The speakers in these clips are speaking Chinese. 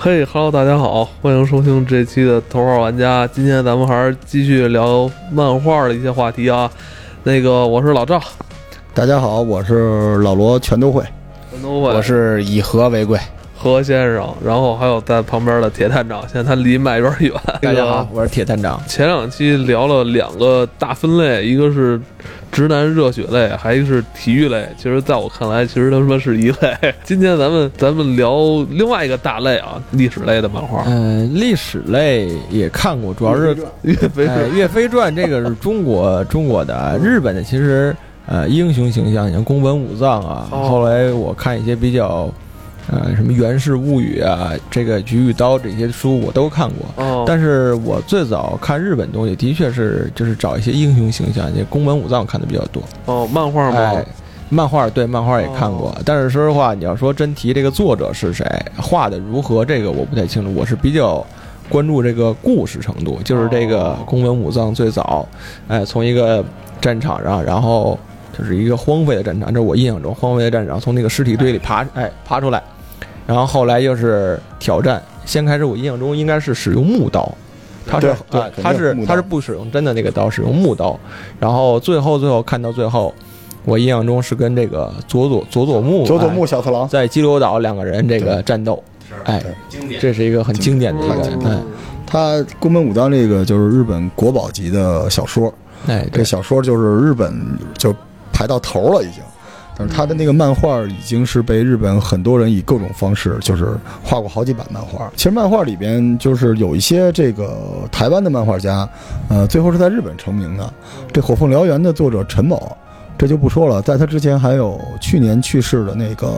嘿哈喽，大家好，欢迎收听这期的头号玩家。今天咱们还是继续聊漫画的一些话题啊。那个，我是老赵，大家好，我是老罗，全都会。全都会。我是以和为贵，何先生。然后还有在旁边的铁探长，现在他离麦有点远。大家好，我是铁探长。前两期聊了两个大分类，一个是。直男热血类，还一个是体育类。其实，在我看来，其实他妈是一类。今天咱们咱们聊另外一个大类啊，历史类的漫画。嗯，历史类也看过，主要是《岳飞传》。《岳飞传》这个是中国中国的，日本的其实呃英雄形象像宫本武藏啊。后来我看一些比较。呃，什么《源氏物语》啊，这个《菊与刀》这些书我都看过。哦。但是我最早看日本东西，的确是就是找一些英雄形象，这宫本武藏看的比较多。哦，漫画吗？哎，漫画对，漫画也看过。但是说实话，你要说真提这个作者是谁，画的如何，这个我不太清楚。我是比较关注这个故事程度，就是这个宫本武藏最早，哎，从一个战场上，然后就是一个荒废的战场，这是我印象中荒废的战场，从那个尸体堆里爬，哎，爬出来。然后后来又是挑战，先开始我印象中应该是使用木刀，他是啊，他是他是不使用真的那个刀，使用木刀。然后最后最后看到最后，我印象中是跟这个佐佐佐佐木佐佐木小次郎。在激流岛两个人这个战斗，哎，这是一个很经典的一个，哎，他宫本武藏这个就是日本国宝级的小说，哎，这小说就是日本就排到头了已经。但是他的那个漫画已经是被日本很多人以各种方式就是画过好几版漫画。其实漫画里边就是有一些这个台湾的漫画家，呃，最后是在日本成名的。这《火凤燎原》的作者陈某，这就不说了。在他之前还有去年去世的那个，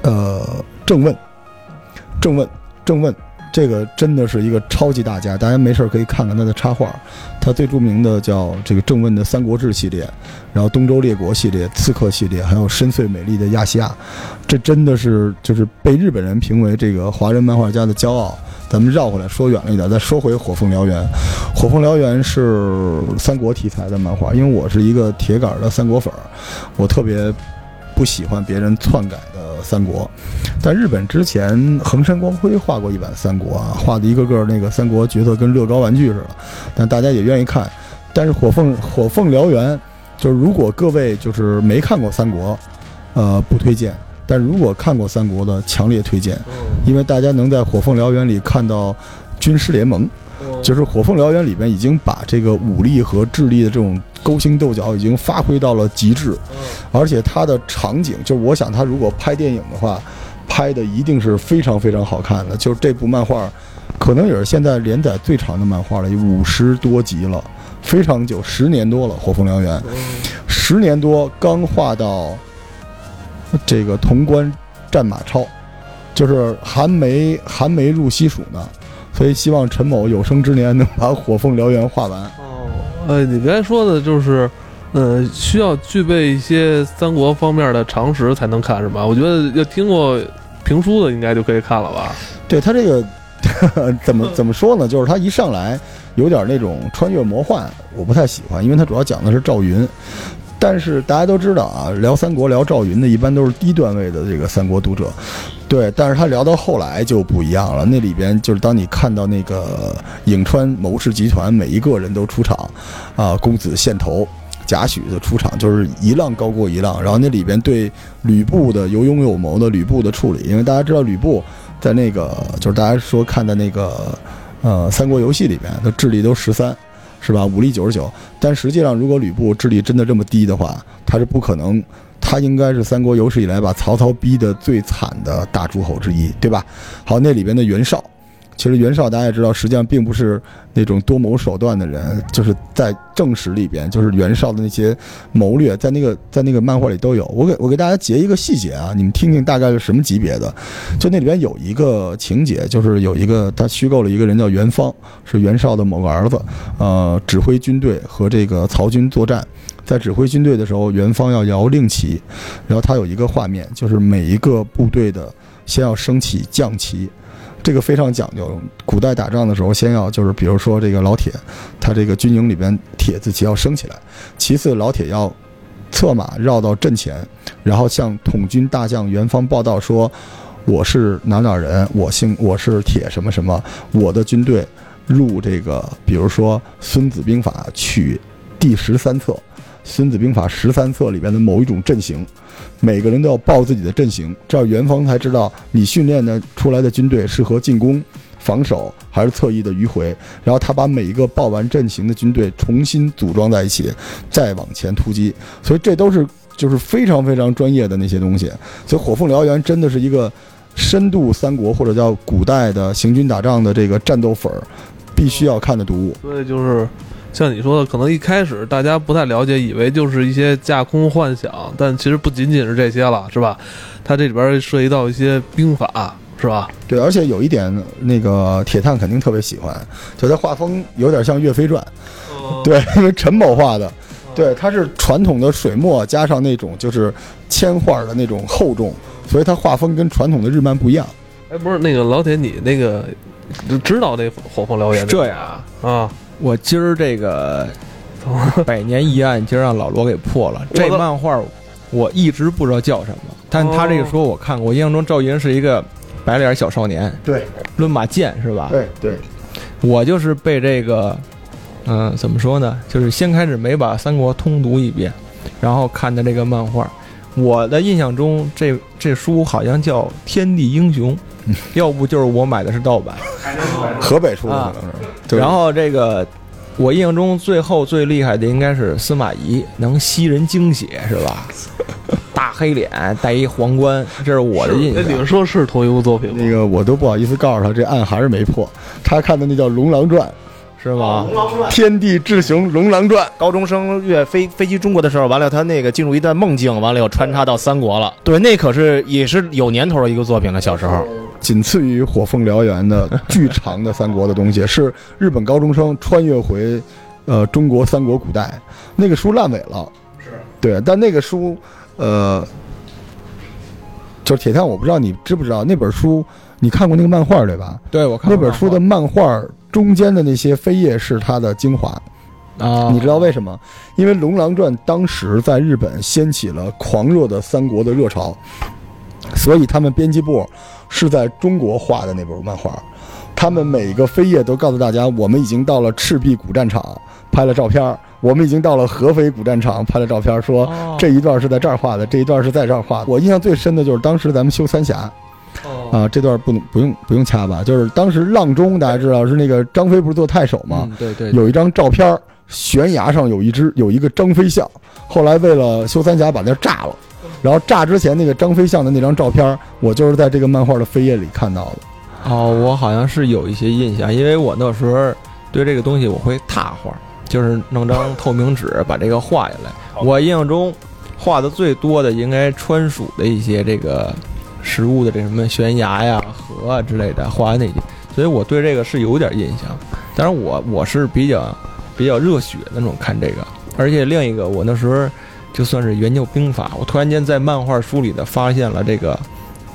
呃，郑问，郑问，郑问。这个真的是一个超级大家，大家没事可以看看他的插画。他最著名的叫这个郑问的《三国志》系列，然后《东周列国》系列、《刺客》系列，还有深邃美丽的亚细亚。这真的是就是被日本人评为这个华人漫画家的骄傲。咱们绕回来说远了一点，再说回《火凤燎原》。《火凤燎原》是三国题材的漫画，因为我是一个铁杆的三国粉儿，我特别不喜欢别人篡改的。三国，但日本之前横山光辉画过一版三国啊，画的一个个那个三国角色跟乐高玩具似的，但大家也愿意看。但是火凤火凤燎原，就是如果各位就是没看过三国，呃，不推荐；但如果看过三国的，强烈推荐，因为大家能在火凤燎原里看到军师联盟，就是火凤燎原里边已经把这个武力和智力的这种。勾心斗角已经发挥到了极致，而且它的场景，就是我想他如果拍电影的话，拍的一定是非常非常好看的。就是这部漫画，可能也是现在连载最长的漫画了，有五十多集了，非常久，十年多了。《火凤燎原》，十年多刚画到这个潼关战马超，就是还没还没入西蜀呢，所以希望陈某有生之年能把《火凤燎原》画完。呃，你刚才说的就是，呃，需要具备一些三国方面的常识才能看，是吧？我觉得要听过评书的应该就可以看了吧？对他这个 怎么怎么说呢？就是他一上来有点那种穿越魔幻，我不太喜欢，因为他主要讲的是赵云。但是大家都知道啊，聊三国聊赵云的一般都是低段位的这个三国读者。对，但是他聊到后来就不一样了。那里边就是当你看到那个颍川谋士集团每一个人都出场，啊，公子献头贾诩的出场，就是一浪高过一浪。然后那里边对吕布的有勇有谋的吕布的处理，因为大家知道吕布在那个就是大家说看的那个呃三国游戏里边，他智力都十三，是吧？武力九十九。但实际上，如果吕布智力真的这么低的话，他是不可能。他应该是三国有史以来把曹操逼得最惨的大诸侯之一，对吧？好，那里边的袁绍。其实袁绍大家也知道，实际上并不是那种多谋手段的人，就是在正史里边，就是袁绍的那些谋略，在那个在那个漫画里都有。我给我给大家截一个细节啊，你们听听大概是什么级别的。就那里边有一个情节，就是有一个他虚构了一个人叫袁方，是袁绍的某个儿子，呃，指挥军队和这个曹军作战。在指挥军队的时候，元方要摇令旗，然后他有一个画面，就是每一个部队的先要升起将旗。这个非常讲究，古代打仗的时候，先要就是比如说这个老铁，他这个军营里边铁字旗要升起来，其次老铁要策马绕到阵前，然后向统军大将元方报道说：“我是哪哪人，我姓我是铁什么什么，我的军队入这个，比如说《孙子兵法》取第十三册，《孙子兵法》十三册里边的某一种阵型，每个人都要报自己的阵型，这样元方才知道你训练的出来的军队适合进攻、防守还是侧翼的迂回。然后他把每一个报完阵型的军队重新组装在一起，再往前突击。所以这都是就是非常非常专业的那些东西。所以《火凤燎原》真的是一个深度三国或者叫古代的行军打仗的这个战斗粉儿必须要看的读物。所以就是像你说的，可能一开始大家不太了解，以为就是一些架空幻想，但其实不仅仅是这些了，是吧？它这里边涉及到一些兵法，是吧？对，而且有一点，那个铁探肯定特别喜欢，就它画风有点像《岳飞传》，对，因为陈某画的，对，它是传统的水墨加上那种就是铅画的那种厚重，所以它画风跟传统的日漫不一样。哎，不是那个老铁，你那个知道那《火凤燎原》这样啊，啊？我今儿这个 百年疑案，今儿让老罗给破了。这漫画我一直不知道叫什么，但他这个说我看过，我印象中赵云是一个白脸小少年，对，抡把剑是吧？对对，我就是被这个，嗯、怎么说呢？就是先开始没把三国通读一遍，然后看的这个漫画。我的印象中，这这书好像叫《天地英雄》，要不就是我买的是盗版。河北出的啊可能是。对然后这个，我印象中最后最厉害的应该是司马懿，能吸人精血是吧？大黑脸，戴一皇冠，这是我的印象，你象们。说是同一部作品吗？那个我都不好意思告诉他，这案还是没破。他看的那叫《龙狼传是吗？》，《天地志雄龙狼传》。高中生越飞飞机中国的时候，完了他那个进入一段梦境，完了又穿插到三国了。对，那可是也是有年头的一个作品了。小时候，仅次于《火凤燎原》的巨长的三国的东西，是日本高中生穿越回，呃，中国三国古代。那个书烂尾了，是对，但那个书，呃，就是铁探，我不知道你知不知道那本书，你看过那个漫画对吧？对，我看过那本书的漫画中间的那些扉页是它的精华，啊，你知道为什么？因为《龙狼传》当时在日本掀起了狂热的三国的热潮，所以他们编辑部是在中国画的那本漫画。他们每一个扉页都告诉大家，我们已经到了赤壁古战场拍了照片儿，我们已经到了合肥古战场拍了照片儿，说哦这一段是在这儿画的，这一段是在这儿画的。我印象最深的就是当时咱们修三峡，哦，啊，这段不能不用不用掐吧？就是当时阆中大家知道是那个张飞不是做太守吗？嗯，对对，有一张照片儿，悬崖上有一只有一个张飞像，后来为了修三峡把那儿炸了，然后炸之前那个张飞像的那张照片，我就是在这个漫画的扉页里看到的。哦，我好像是有一些印象，因为我那时候对这个东西我会拓画，就是弄张透明纸把这个画下来。我印象中画的最多的应该川蜀的一些这个食物的这什么悬崖呀、河啊之类的画的那些，所以我对这个是有点印象。当然我我是比较比较热血的那种看这个，而且另一个我那时候就算是研究兵法，我突然间在漫画书里呢发现了这个。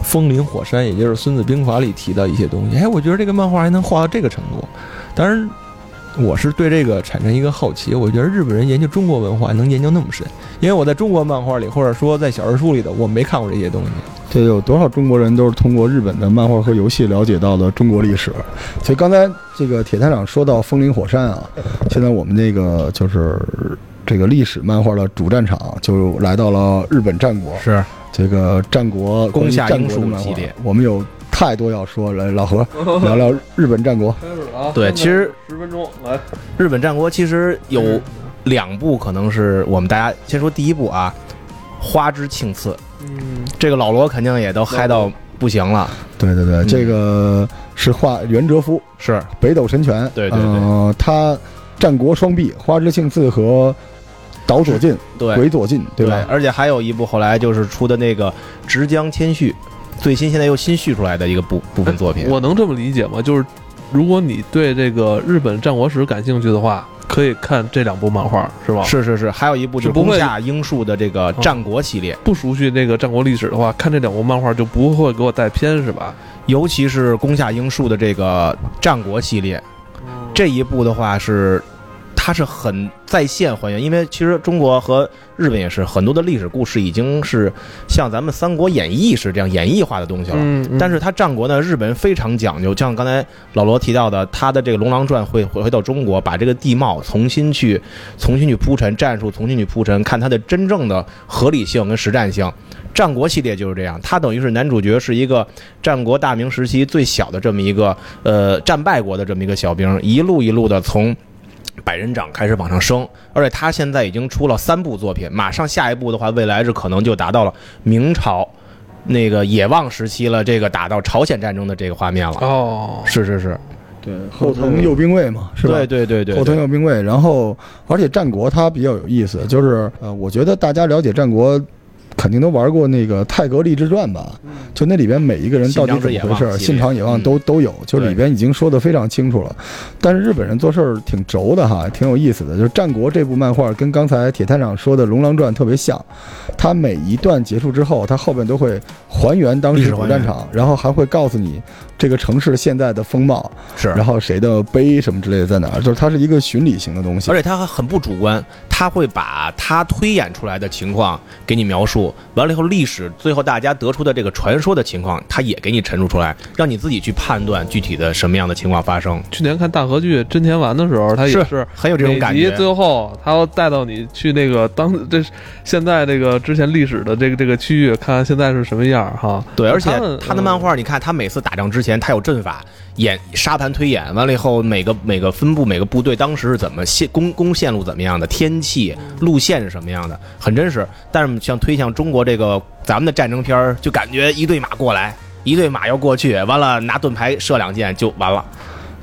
风林火山，也就是《孙子兵法》里提到一些东西。哎，我觉得这个漫画还能画到这个程度。当然，我是对这个产生一个好奇。我觉得日本人研究中国文化能研究那么深，因为我在中国漫画里，或者说在小人书里的，我没看过这些东西。这有多少中国人都是通过日本的漫画和游戏了解到的中国历史？所以刚才这个铁探长说到风林火山啊，现在我们那个就是这个历史漫画的主战场就来到了日本战国。是这个战国攻下战国系列，我们有太多要说。来，老何 聊聊日本战国。开始了啊！对其实十分钟来，日本战国，其实有两部，可能是我们大家先说第一部啊，《花之庆次》，嗯，这个老罗肯定也都嗨到不行了。对对对，这个是画袁哲夫是北斗神拳。对对对呃，他战国双璧，花之庆次和岛左近、对鬼左近，对吧？而且还有一部后来就是出的那个《直江千续》，最新现在又新续出来的一个部部分作品。我能这么理解吗？就是如果你对这个日本战国史感兴趣的话，可以看这两部漫画，是吧？是是是，还有一部就是是不会宫下英树的这个战国系列，不熟悉这个战国历史的话，看这两部漫画就不会给我带偏，是吧？尤其是宫下英树的这个战国系列，这一部的话是它是很在线还原，因为其实中国和日本也是很多的历史故事已经是像咱们《三国演义》是这样演绎化的东西了。嗯，嗯但是它战国呢，日本人非常讲究，像刚才老罗提到的，他的这个《龙狼传》会回回到中国，把这个地貌重新去重新去铺陈，战术重新去铺陈，看它的真正的合理性跟实战性。战国系列就是这样，它等于是男主角是一个战国大明时期最小的这么一个呃战败国的这么一个小兵，一路一路的从。百人长开始往上升，而且他现在已经出了三部作品，马上下一部的话，未来是可能就达到了明朝那个野望时期了，这个打到朝鲜战争的这个画面了。哦，是是是，对，后藤右兵卫嘛，是吧？对对对对后藤对，右兵卫，然后而且战国它比较有意思，就是呃，我觉得大家了解战国。肯定都玩过那个《泰格立志传》吧？就那里边每一个人到底怎么回事儿，信长野望都都有，就里边已经说的非常清楚了。但是日本人做事儿挺轴的哈，挺有意思的。就是战国这部漫画跟刚才铁探长说的《龙狼传》特别像，它每一段结束之后，它后面都会还原当时古战场，然后还会告诉你这个城市现在的风貌，是。然后谁的碑什么之类的在哪儿，就是它是一个巡礼型的东西而。且它还很不主观，他会把他推演出来的情况给你描述，完了以后历史最后大家得出的这个传说的情况，他也给你陈述出来，让你自己去判断具体的什么样的情况发生，去年看大河剧《真田丸》的时候，他也是是很有这种感觉。最后他要带到你去那个当这现在这个之前历史的这个这个区域，看看现在是什么样儿哈。对，而且他的漫画，你看他每次打仗之前，他有阵法演沙盘推演，完了以后每个每个分部每个部队当时是怎么线攻攻线路怎么样的，天气路线是什么样的，很真实。但是像推向中国这个咱们的战争片儿，就感觉一队马过来，一队马要过去，完了拿盾牌射两箭就完了。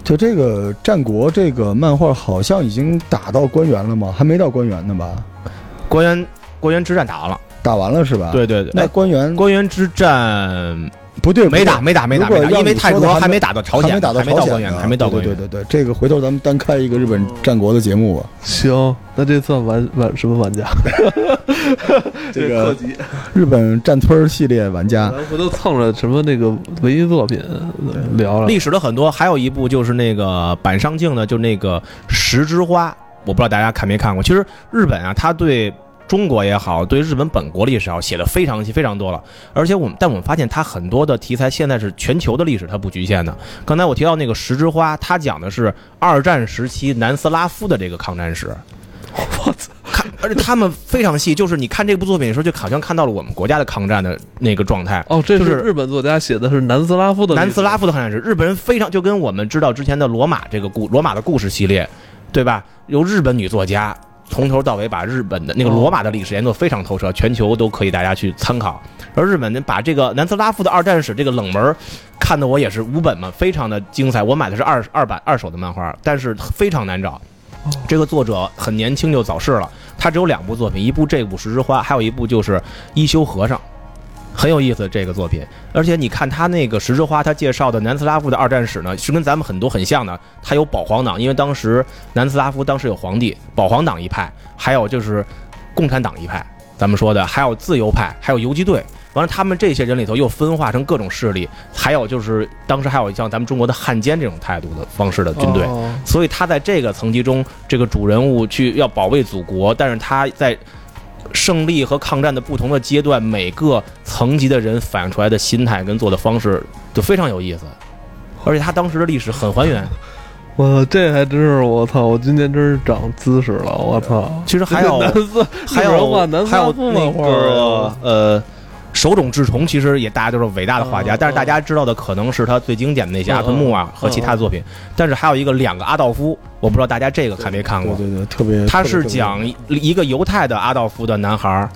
就这个战国这个漫画好像已经打到官员了吗？还没到官员呢吧？官员官员之战打完了，打完了是吧？。对对对，那官员官员之战不对，没打没打没打没打，因为泰国还没打到朝鲜，还没打到还没到关原，朝鲜呢还没到关原。对对对对，这个回头咱们单开一个日本战国的节目吧。行，那这算玩玩什么玩家？这个，日本战村系列玩家咱回头蹭着什么那个文艺作品聊了。历史的很多，还有一部就是那个板上镜的，就那个《十之花》，我不知道大家看没看过。其实日本啊，他对中国也好，对日本本国历史也好，写的非常非常多了。而且我们，但我们发现它很多的题材现在是全球的历史，它不局限的。刚才我提到那个《十之花》，它讲的是二战时期南斯拉夫的这个抗战史。我操，看，而且他们非常细，就是你看这部作品的时候，就好像看到了我们国家的抗战的那个状态。哦，这就是是日本作家写的是南斯拉夫的南斯拉夫的抗战史，日本人非常就跟我们知道之前的罗马这个故罗马的故事系列，对吧？由日本女作家从头到尾把日本的那个罗马的历史研究非常透彻，全球都可以大家去参考。而日本呢把这个南斯拉夫的二战史这个冷门看的我也是五本嘛，非常的精彩。我买的是二二版二手的漫画，但是非常难找。这个作者很年轻就早逝了，他只有两部作品，一部这部《十之花》，还有一部就是《一休和尚》，很有意思这个作品。而且你看他那个《十之花》，他介绍的南斯拉夫的二战史呢，是跟咱们很多很像的。他有保皇党，因为当时南斯拉夫当时有皇帝，保皇党一派，还有就是共产党一派，咱们说的还有自由派，还有游击队。完了，他们这些人里头又分化成各种势力，还有就是当时还有像咱们中国的汉奸这种态度的方式的军队。哦所以他在这个层级中，这个主人物去要保卫祖国，但是他在胜利和抗战的不同的阶段，每个层级的人反映出来的心态跟做的方式就非常有意思，而且他当时的历史很还原。我这还真是我操！我今天真是长姿势了，我操！其实还有 还有画还有那个啊呃。手冢治虫其实也大家都是伟大的画家，哦但是大家知道的可能是他最经典的那些阿童木啊嗯和其他作品，但是还有一个两个阿道夫，我不知道大家这个看没看过？对对对，特别。他是讲一一个犹太的阿道夫的男孩儿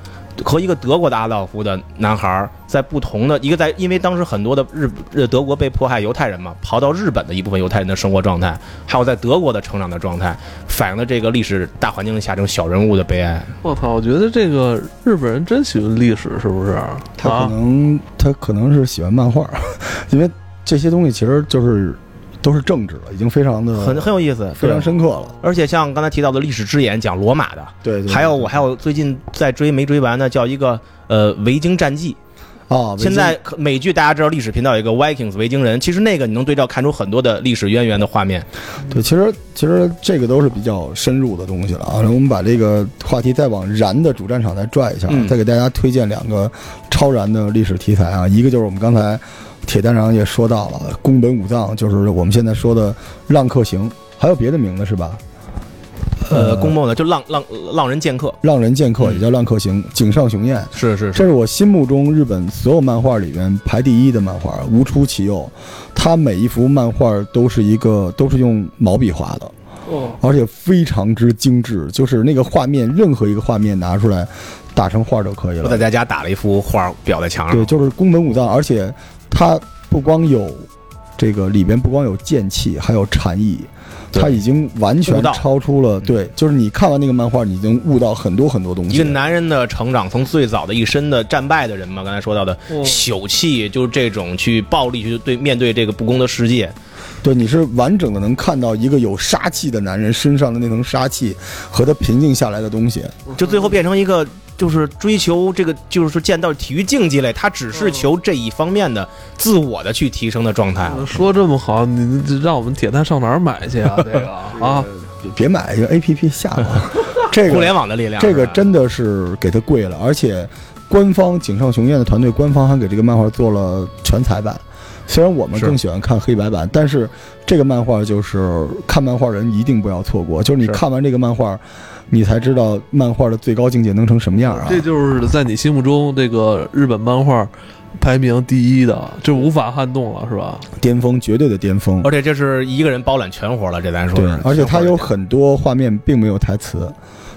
和一个德国的阿道夫的男孩儿在不同的一个在，因为当时很多的日日德国被迫害犹太人嘛，跑到日本的一部分犹太人的生活状态，还有在德国的成长的状态，反映了这个历史大环境下这种小人物的悲哀。我操！我觉得这个日本人真喜欢历史，是不是？他可啊能他可能是喜欢漫画，因为这些东西其实就是都是政治了，已经非常的很很有意思，非常深刻了。而且像刚才提到的历史之眼讲罗马的，对对，还有我还有最近在追没追完的叫一个呃维京战记，哦，现在可美剧大家知道历史频道有一个 Vikings 维京人，其实那个你能对照看出很多的历史渊源的画面。对，其实其实这个都是比较深入的东西了啊。然后我们把这个话题再往燃的主战场再拽一下，嗯再给大家推荐两个超燃的历史题材啊。一个就是我们刚才铁蛋长也说到了宫本武藏，就是我们现在说的浪客行，还有别的名字是吧？呃，宫本的就浪浪浪人剑客，浪人剑客也叫浪客行，井上雄彦。是是这是我心目中日本所有漫画里边排第一的漫画，无出其右。他每一幅漫画都是一个都是用毛笔画的，哦，而且非常之精致，就是那个画面，任何一个画面拿出来打成画就可以了。我在在家打了一幅画裱在墙上。对，就是宫本武藏，而且它不光有这个里边不光有剑气，还有禅意。对它已经完全超出了对，就是你看完那个漫画，你已经悟到很多很多东西。一个男人的成长，从最早的一身的战败的人嘛，刚才说到的哦朽气，就是这种去暴力去对面对这个不公的世界，对，你是完整的能看到一个有杀气的男人身上的那层杀气和他平静下来的东西。就最后变成一个就是追求这个，就是说见到体育竞技类，他只是求这一方面的自我的去提升的状态。说这么好，你让我们铁蛋上哪儿买去啊？这个啊，别别买一个 A P P 下吧，这 个互联网的力量，这个真的是给他跪了，而且官方井上雄彦的团队官方还给这个漫画做了全彩版。虽然我们更喜欢看黑白版，但是这个漫画就是看漫画人一定不要错过。就是你看完这个漫画，你才知道漫画的最高境界能成什么样啊！这就是在你心目中这个日本漫画排名第一的，这无法撼动了，是吧？巅峰，绝对的巅峰。而且这是一个人包揽全活了，这咱说对，而且他有很多画面并没有台词，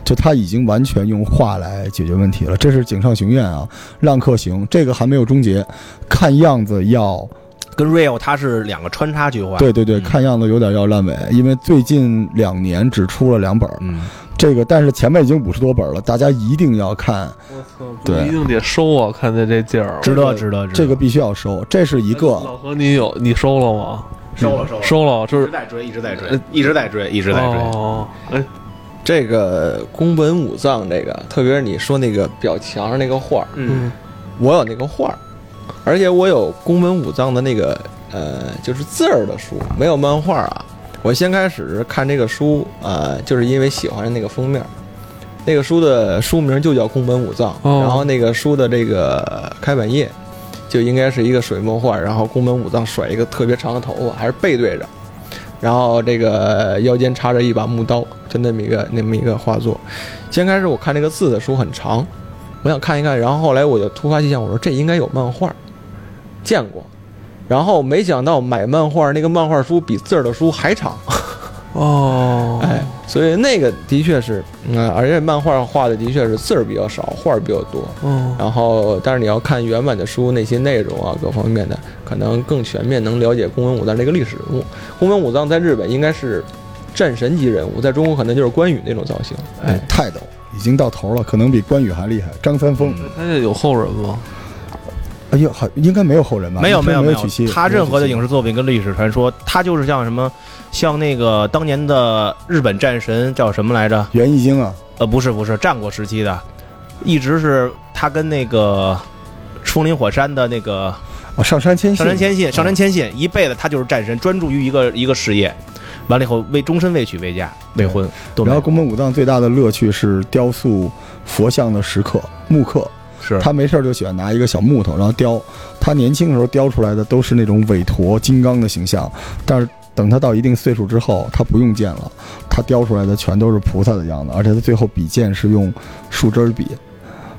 就他已经完全用画来解决问题了。这是井上雄彦啊，浪客行这个还没有终结，看样子要跟 Real 它是两个穿插剧化。对对对，嗯看样子有点要烂尾，因为最近两年只出了两本，嗯，这个但是前面已经五十多本了，大家一定要看，我操，对一定得收啊！看见这劲儿，值得值得值得。这个必须要收，这是一个老何，你有你收了吗？收了收了收了，就是一直在追，一直在追，一直在追，一直在追。哦，哎，这个宫本武藏这个，特别是你说那个表墙上那个画儿，嗯，我有那个画儿，而且我有宫本武藏的那个呃，就是字儿的书，没有漫画啊。我先开始看这个书，呃，就是因为喜欢那个封面，那个书的书名就叫宫本武藏，哦。然后那个书的这个开版页就应该是一个水墨画，然后宫本武藏甩一个特别长的头发，还是背对着，然后这个腰间插着一把木刀，就那么一个那么一个画作。先开始我看这个字的书很长，我想看一看，然后后来我就突发奇想，我说这应该有漫画，见过，然后没想到买漫画那个漫画书比字儿的书还长，哦，哎，所以那个的确是，嗯，而且漫画画的的确是字儿比较少，画儿比较多。嗯，然后，但是你要看原版的书，那些内容啊，各方面的，可能更全面，能了解宫本武藏这个历史人物。宫本武藏在日本应该是战神级人物，在中国可能就是关羽那种造型。哎，泰斗已经到头了，可能比关羽还厉害。张三丰，他这有后人吗？哎呦，好应该没有后人吧？没有没有没没取息，他任何的影视视作品跟历史传说，他就是像什么，像那个当年的日本战神叫什么来着？源义经啊，呃，不是不是，战国时期的，一直是他跟那个冲林火山的那个哦，上山千信，上山千信，上山千信一辈子他就是战神，专注于一个一个事业，完了以后为终身未娶未嫁未婚然后宫本武藏最大的乐趣是雕塑佛像的石刻木刻，他没事儿就喜欢拿一个小木头，然后雕。他年轻的时候雕出来的都是那种韦陀金刚的形象，但是等他到一定岁数之后，他不用剑了，他雕出来的全都是菩萨的样子，而且他最后比剑是用树枝儿比。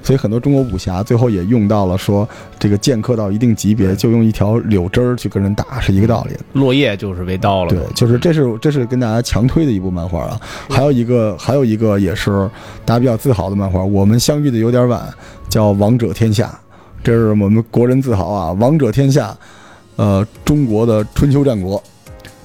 所以很多中国武侠最后也用到了说，这个剑客到一定级别就用一条柳枝儿去跟人打，是一个道理。落叶就是为刀了。对，就是这是这是跟大家强推的一部漫画啊。还有一个还有一个也是大家比较自豪的漫画，我们相遇的有点晚，叫《王者天下》，这是我们国人自豪啊，《王者天下》，呃，中国的春秋战国，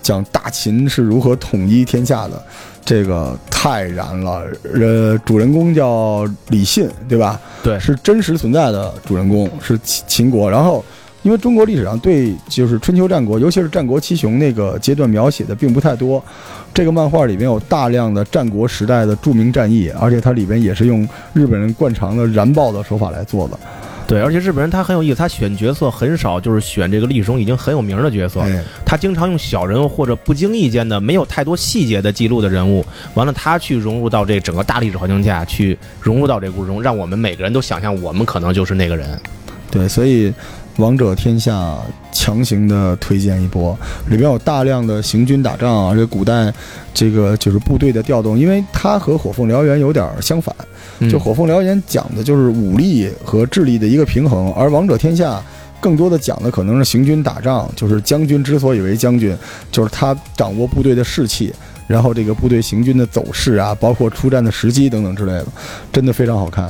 讲大秦是如何统一天下的，这个太燃了。呃，主人公叫李信，对吧？对是真实存在的主人公，是秦秦国。然后，因为中国历史上对就是春秋战国，尤其是战国七雄那个阶段描写的并不太多。这个漫画里面有大量的战国时代的著名战役，而且它里边也是用日本人惯常的燃爆的手法来做的。对，而且日本人他很有意思，他选角色很少就是选这个历史中已经很有名的角色，哎，他经常用小人物或者不经意间的没有太多细节的记录的人物，完了他去融入到这整个大历史环境下去融入到这故事中，让我们每个人都想象我们可能就是那个人。对，所以《王者天下》强行的推荐一波，里边有大量的行军打仗啊，这古代这个就是部队的调动，因为它和《火凤燎原》有点相反，嗯就《火凤燎原》讲的就是武力和智力的一个平衡，而《王者天下》更多的讲的可能是行军打仗，就是将军之所以为将军，就是他掌握部队的士气。然后这个部队行军的走势啊，包括出战的时机等等之类的，真的非常好看。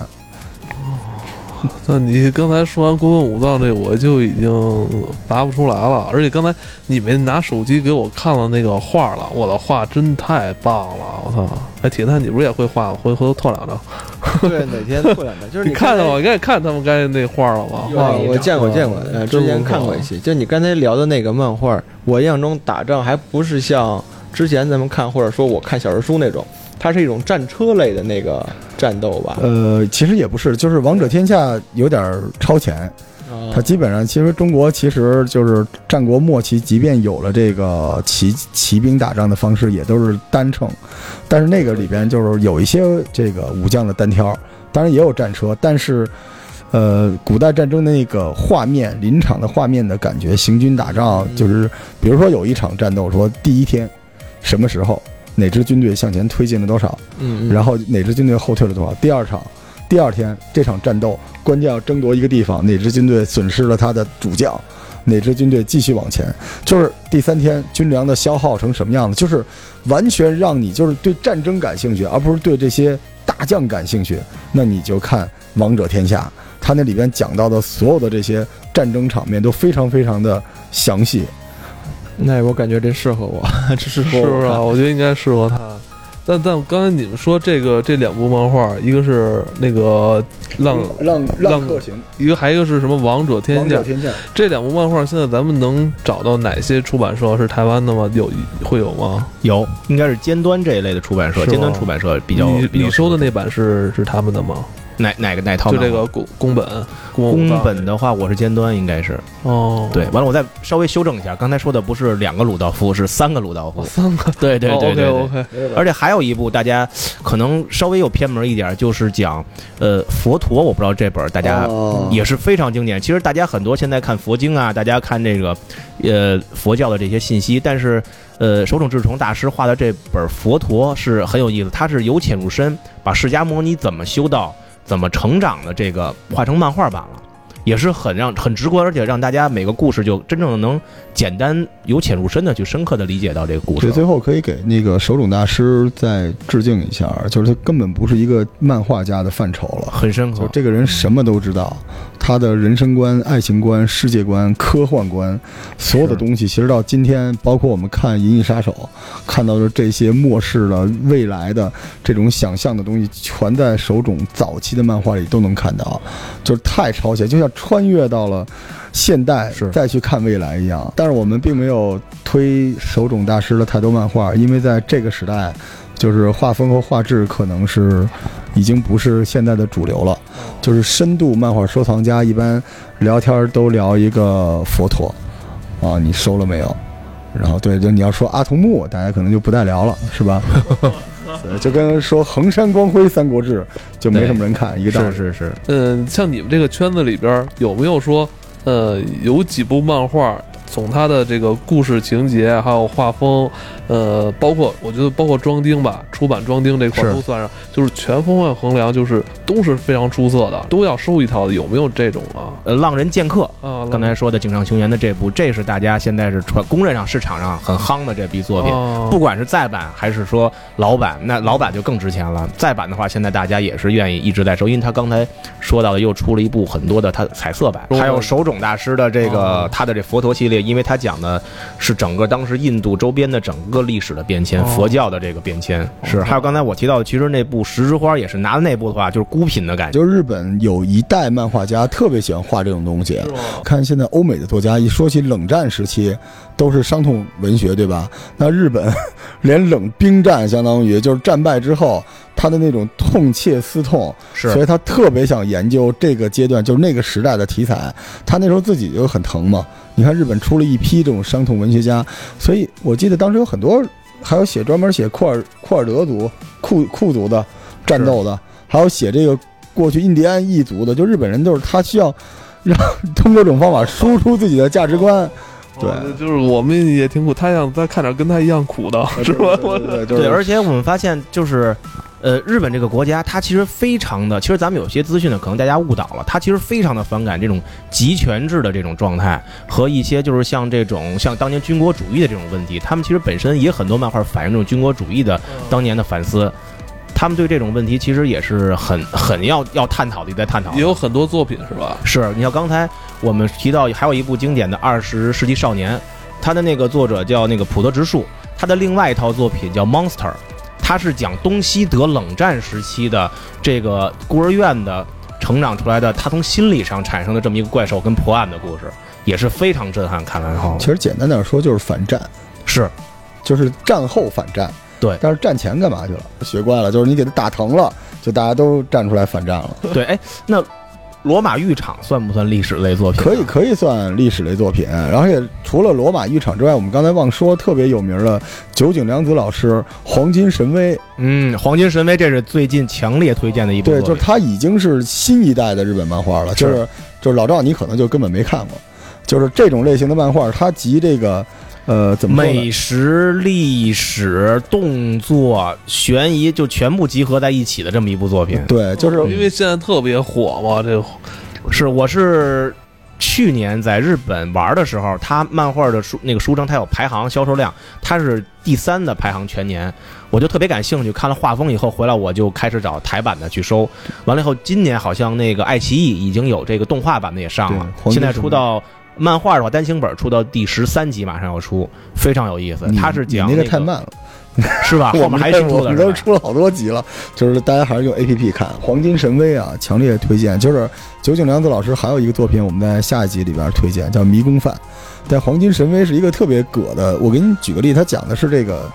那你刚才说完宫本武藏这，我就已经答不出来了。而且刚才你们拿手机给我看了那个画了，我的画真太棒了！我操！哎，铁蛋，你不是也会画吗？回回头拓两张。对，哪天拓两张，就是 你看到到我，应该看他们刚才那画了吧？啊，我见过见过，呃，之前看过一些。就你刚才聊的那个漫画，我印象中打仗还不是像之前咱们看或者说我看小人书那种，它是一种战车类的那个战斗吧？呃，其实也不是，就是《王者天下》有点儿超前，啊它基本上其实中国其实就是战国末期，即便有了这个骑骑兵打仗的方式，也都是单乘，但是那个里边就是有一些这个武将的单挑，当然也有战车，但是。呃，古代战争的那个画面，临场的画面的感觉，行军打仗，就是比如说有一场战斗，说第一天什么时候哪支军队向前推进了多少，嗯，然后哪支军队后退了多少？第二场，第二天这场战斗关键要争夺一个地方，哪支军队损失了他的主将，哪支军队继续往前？就是第三天军粮的消耗成什么样子？就是完全让你就是对战争感兴趣，而不是对这些大将感兴趣。那你就看《王者天下》，他那里边讲到的所有的这些战争场面都非常非常的详细。那我感觉这适合我，这适合是不是啊？我觉得应该适合他。但但刚才你们说这个这两部漫画，一个是那个浪，浪浪客行，一个还一个是什么王者天下王者。天下。这两部漫画现在咱们能找到哪些出版社是台湾的吗？有会有吗？有，应该是尖端这一类的出版社，尖端出版社比较。你你收的那版是是他们的吗？哪哪个哪套就？这个宫宫本宫宫本本的话，我是尖端，应该是哦，对。完了，我再稍微修正一下，刚才说的不是两个鲁道夫，是三个鲁道夫。三个对对对对对。OK OK，而且还有一部大家可能稍微有偏门一点，就是讲呃佛陀，我不知道这本大家哦也是非常经典。其实大家很多现在看佛经啊，大家看这个呃佛教的这些信息，但是呃手冢治虫大师画的这本佛陀是很有意思，他是由浅入深，把释迦摩尼怎么修道、怎么成长的这个画成漫画版了。也是很让很直观，而且让大家每个故事就真正的能简单由浅入深的去深刻的理解到这个故事对，。最后可以给那个手冢大师再致敬一下，就是他根本不是一个漫画家的范畴了。很深刻，就这个人什么都知道，他的人生观、爱情观、世界观、科幻观，所有的东西，其实到今天，包括我们看《银翼杀手》，看到的这些末世的、未来的这种想象的东西，全在手冢早期的漫画里都能看到，就是太超前，就像穿越到了。现代是。再去看未来一样，但是我们并没有推手冢大师的太多漫画，因为在这个时代，就是画风和画质可能是已经不是现在的主流了。就是深度漫画收藏家一般聊天都聊一个佛陀啊，你收了没有？然后对，就你要说阿童木，大家可能就不再聊了，是吧？对，就跟说衡山光辉《三国志》就没什么人看，一个道理。是是是，嗯，像你们这个圈子里边儿有没有说，呃，有几部漫画，从它的这个故事情节，还有画风，呃，包括我觉得包括装丁吧，出版装丁这块都算上，就是全方位衡量，就是都是非常出色的，都要收一套的，有没有这种啊？呃，浪人剑客。啊，刚才说的《井上雄彦》的这部，这是大家现在是传公认上市场上很夯的这批作品。啊不管是再版还是说老版，那老版就更值钱了。再版的话，现在大家也是愿意一直在收，因为他刚才说到的又出了一部很多的他彩色版，还有手冢大师的这个哦他的这佛陀系列，因为他讲的是整个当时印度周边的整个历史的变迁，哦佛教的这个变迁是。还有刚才我提到的，其实那部十之花也是拿的那部的话，就是孤品的感觉。就日本有一代漫画家特别喜欢画这种东西？看现在欧美的作家一说起冷战时期，都是伤痛文学，对吧？那日本 连冷兵战，相当于就是战败之后他的那种痛切思痛，是所以他特别想研究这个阶段，就是那个时代的题材。他那时候自己就很疼嘛。你看日本出了一批这种伤痛文学家，所以我记得当时有很多，还有写专门写库尔库尔德族库库族的战斗的，还有写这个过去印第安异族的，就日本人就是他需要让通过这种方法输出自己的价值观。对哦就是我们也挺苦，他想再看点跟他一样苦的，是吧？对，而且我们发现就是。呃，日本这个国家，它其实非常的，其实咱们有些资讯呢，可能大家误导了，它其实非常的反感这种集权制的这种状态，和一些就是像这种像当年军国主义的这种问题，他们其实本身也很多漫画反映这种军国主义的当年的反思，他们对这种问题其实也是很很要要探讨的，在探讨。也有很多作品是吧？是你像刚才我们提到还有一部经典的《二十世纪少年》，他的那个作者叫那个普德直树，他的另外一套作品叫《Monster》，他是讲东西德冷战时期的这个孤儿院的成长出来的，他从心理上产生的这么一个怪兽跟破案的故事，也是非常震撼。看完后其实简单点说就是反战，是就是战后反战。对但是战前干嘛去了？学乖了，就是你给他打疼了，就大家都站出来反战了。对，哎，那罗马浴场算不算历史类作品？可以，可以算历史类作品。然后也除了罗马浴场之外，我们刚才忘说特别有名的酒井良子老师《黄金神威》。嗯，《黄金神威》这是最近强烈推荐的一部对，就是他已经是新一代的日本漫画了。就是就是老赵，你可能就根本没看过。就是这种类型的漫画，它集这个呃怎么美食、历史、动作、悬疑，就全部集合在一起的这么一部作品。对，就是因为现在特别火嘛，这是，我是去年在日本玩的时候，他漫画的书那个书城，它有排行销售量，它是第三的排行全年，我就特别感兴趣，看了画风以后，回来我就开始找台版的去收。完了以后，今年好像那个爱奇艺已经有这个动画版的也上了现在出到。漫画的话，单行本出到第十三集，马上要出，非常有意思。你它是讲、你那那个太慢了。是吧？我们还新出我？们都出了好多集了，就是大家还是用 A P P 看《黄金神威》啊，强烈推荐。就是酒井良子老师还有一个作品，我们在下一集里边推荐，叫《迷宫饭》。但《黄金神威》是一个特别葛的，我给你举个例，他讲的是这个，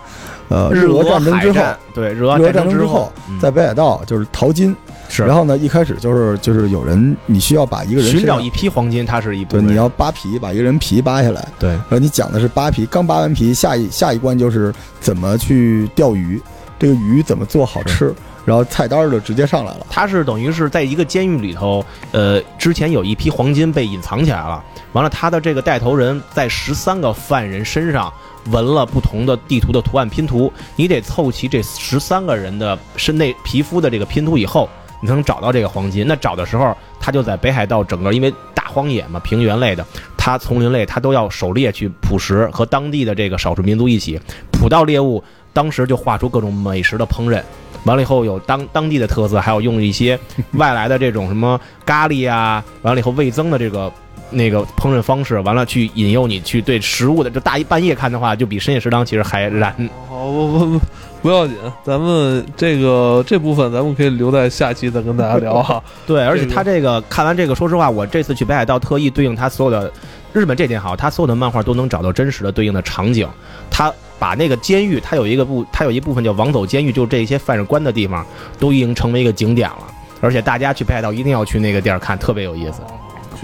呃，日俄战争之后，对日俄战争之后，嗯在北海道就是淘金，是然后呢，一开始就是就是有人你需要把一个人寻找一批黄金，它是一部对，你要扒皮，把一个人皮扒下来，对然后你讲的是扒皮，刚扒完皮，下一下一关就是怎么去钓鱼，这个鱼怎么做好吃，然后菜单儿就直接上来了。他是等于是在一个监狱里头，呃，之前有一批黄金被隐藏起来了。完了，他的这个带头人在十三个犯人身上纹了不同的地图的图案拼图，你得凑齐这十三个人的身内皮肤的这个拼图以后，你才能找到这个黄金。那找的时候，他就在北海道整个因为大荒野嘛，平原类的，他丛林类，他都要狩猎去捕食，和当地的这个少数民族一起捕到猎物，当时就画出各种美食的烹饪。完了以后有当当地的特色，还有用一些外来的这种什么咖喱啊，完了以后味增的这个那个烹饪方式，完了去引诱你去对食物的，这大一半夜看的话，就比深夜食堂其实还燃。好不不不不要紧，咱们这个这部分咱们可以留在下期再跟大家聊哈。对，而且这个他这个看完这个，说实话，我这次去北海道特意对应他所有的日本这点好，他所有的漫画都能找到真实的对应的场景。他把那个监狱，他有一个部，他有一部分叫王走监狱，就这些犯人关的地方，都已经成为一个景点了。而且大家去北海道一定要去那个地儿看，特别有意思。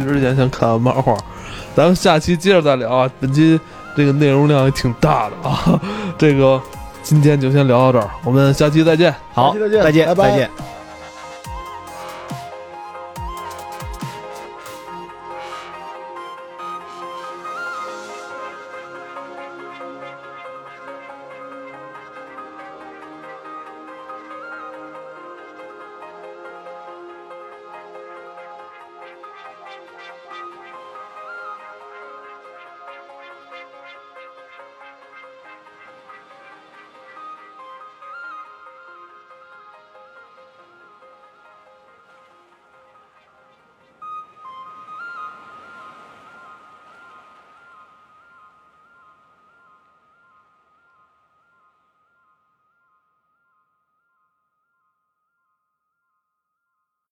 去之前先看完漫画，咱们下期接着再聊啊。本期这个内容量也挺大的啊，这个今天就先聊到这儿，我们下期再见。好，下期再见再见，拜拜再见。